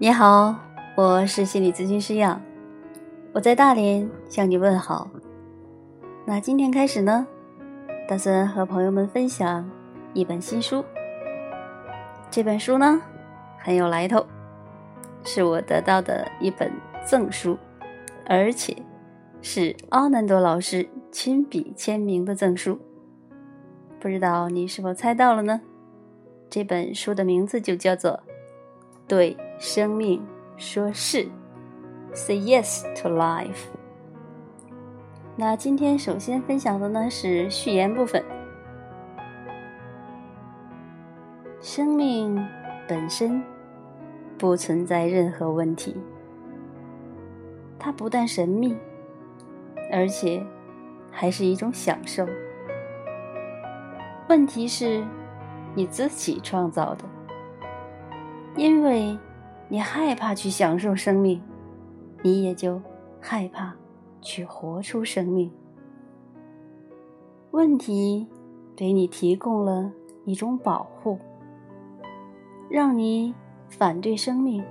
你好，我是心理咨询师杨，我在大连向你问好。那今天开始呢，打算和朋友们分享一本新书。这本书呢很有来头，是我得到的一本赠书，而且是奥南多老师亲笔签名的赠书。不知道你是否猜到了呢？这本书的名字就叫做。对生命说是，say yes to life。那今天首先分享的呢是序言部分。生命本身不存在任何问题，它不但神秘，而且还是一种享受。问题是你自己创造的。因为你害怕去享受生命，你也就害怕去活出生命。问题给你提供了一种保护，让你反对生命，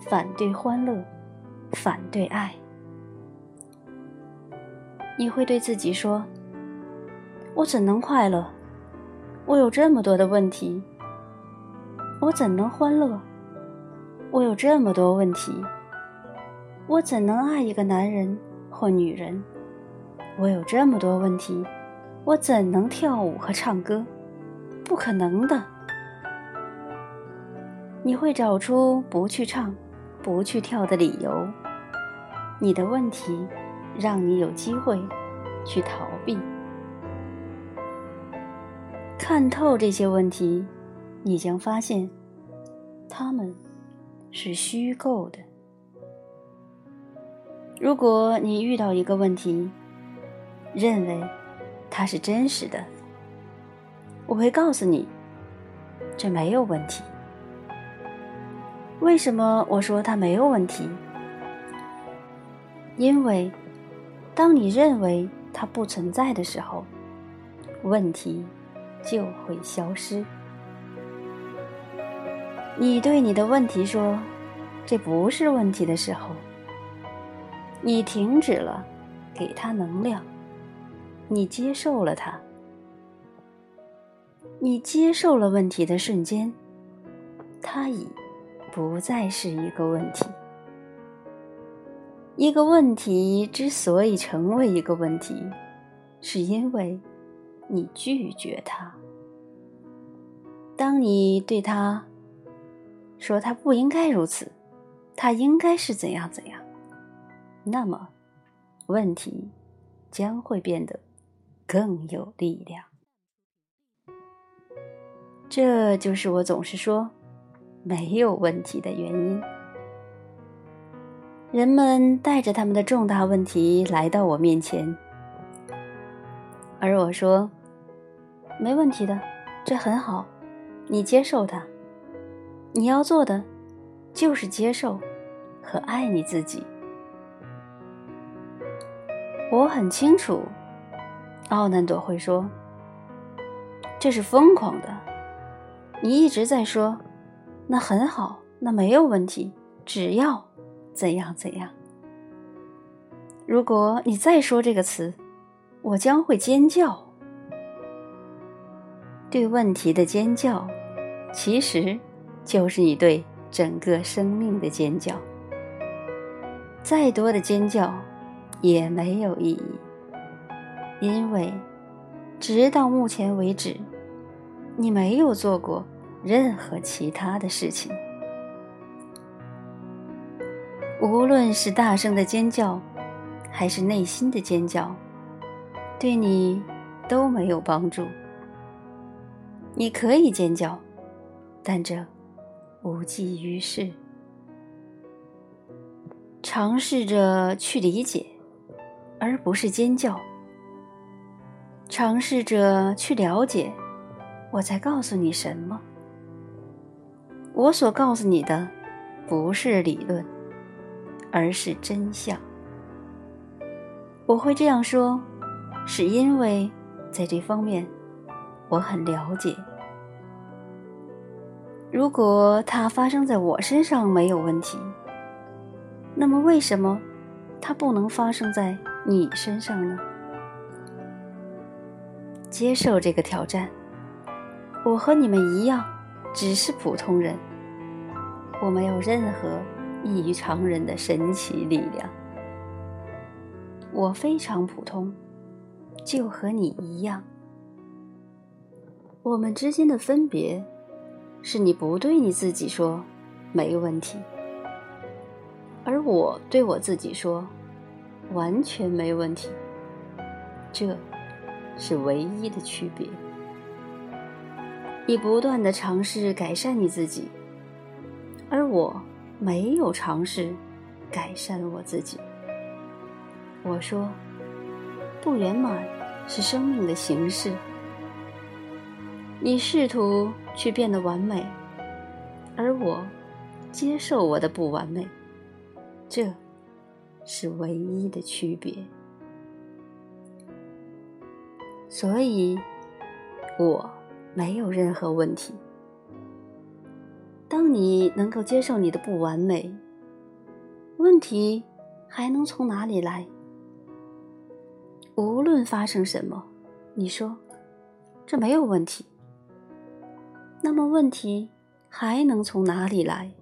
反对欢乐，反对爱。你会对自己说：“我怎能快乐？我有这么多的问题。”我怎能欢乐？我有这么多问题。我怎能爱一个男人或女人？我有这么多问题。我怎能跳舞和唱歌？不可能的。你会找出不去唱、不去跳的理由。你的问题让你有机会去逃避。看透这些问题。你将发现，他们是虚构的。如果你遇到一个问题，认为它是真实的，我会告诉你，这没有问题。为什么我说它没有问题？因为，当你认为它不存在的时候，问题就会消失。你对你的问题说：“这不是问题”的时候，你停止了给他能量，你接受了他，你接受了问题的瞬间，它已不再是一个问题。一个问题之所以成为一个问题，是因为你拒绝它。当你对他。说他不应该如此，他应该是怎样怎样。那么，问题将会变得更有力量。这就是我总是说没有问题的原因。人们带着他们的重大问题来到我面前，而我说没问题的，这很好，你接受它。你要做的，就是接受和爱你自己。我很清楚，奥南朵会说：“这是疯狂的。”你一直在说：“那很好，那没有问题，只要怎样怎样。”如果你再说这个词，我将会尖叫。对问题的尖叫，其实。就是你对整个生命的尖叫，再多的尖叫也没有意义，因为直到目前为止，你没有做过任何其他的事情。无论是大声的尖叫，还是内心的尖叫，对你都没有帮助。你可以尖叫，但这。无济于事。尝试着去理解，而不是尖叫。尝试着去了解，我在告诉你什么？我所告诉你的，不是理论，而是真相。我会这样说，是因为在这方面，我很了解。如果它发生在我身上没有问题，那么为什么它不能发生在你身上呢？接受这个挑战，我和你们一样，只是普通人，我没有任何异于常人的神奇力量，我非常普通，就和你一样。我们之间的分别，是你不对你自己说没问题，而我对我自己说完全没问题。这是唯一的区别。你不断的尝试改善你自己，而我没有尝试改善我自己。我说，不圆满是生命的形式。你试图去变得完美，而我接受我的不完美，这是唯一的区别。所以，我没有任何问题。当你能够接受你的不完美，问题还能从哪里来？无论发生什么，你说这没有问题。那么问题还能从哪里来？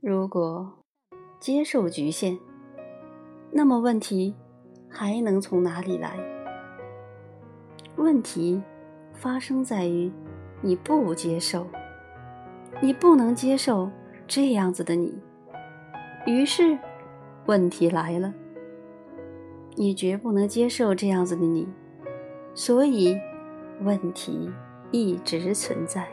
如果接受局限，那么问题还能从哪里来？问题发生在于你不接受，你不能接受这样子的你，于是问题来了。你绝不能接受这样子的你，所以。问题一直存在。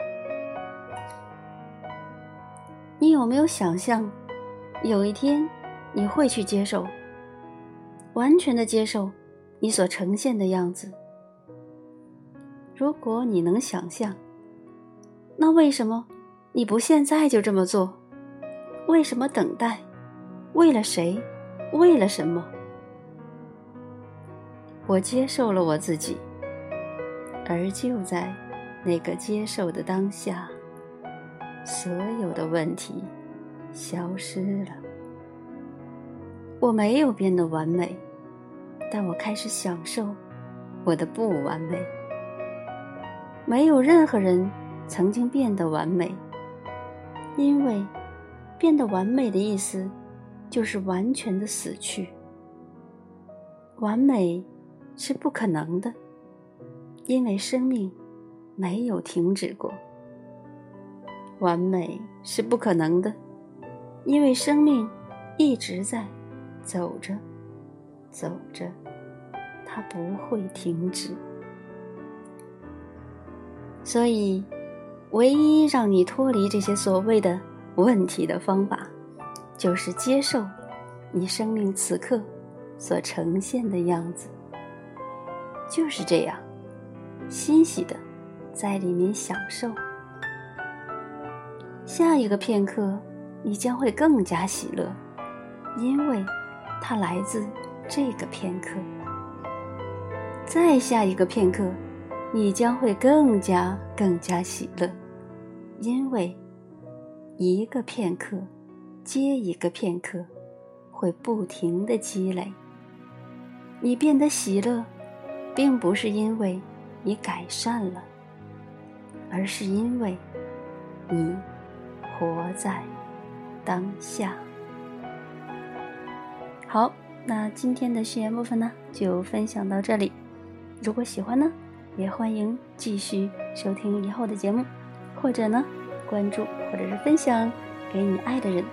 你有没有想象，有一天你会去接受，完全的接受你所呈现的样子？如果你能想象，那为什么你不现在就这么做？为什么等待？为了谁？为了什么？我接受了我自己。而就在那个接受的当下，所有的问题消失了。我没有变得完美，但我开始享受我的不完美。没有任何人曾经变得完美，因为变得完美的意思就是完全的死去。完美是不可能的。因为生命没有停止过，完美是不可能的，因为生命一直在走着，走着，它不会停止。所以，唯一让你脱离这些所谓的问题的方法，就是接受你生命此刻所呈现的样子，就是这样。欣喜的，在里面享受。下一个片刻，你将会更加喜乐，因为它来自这个片刻。再下一个片刻，你将会更加更加喜乐，因为一个片刻接一个片刻，会不停的积累。你变得喜乐，并不是因为。你改善了，而是因为你活在当下。好，那今天的序言部分呢，就分享到这里。如果喜欢呢，也欢迎继续收听以后的节目，或者呢，关注或者是分享给你爱的人。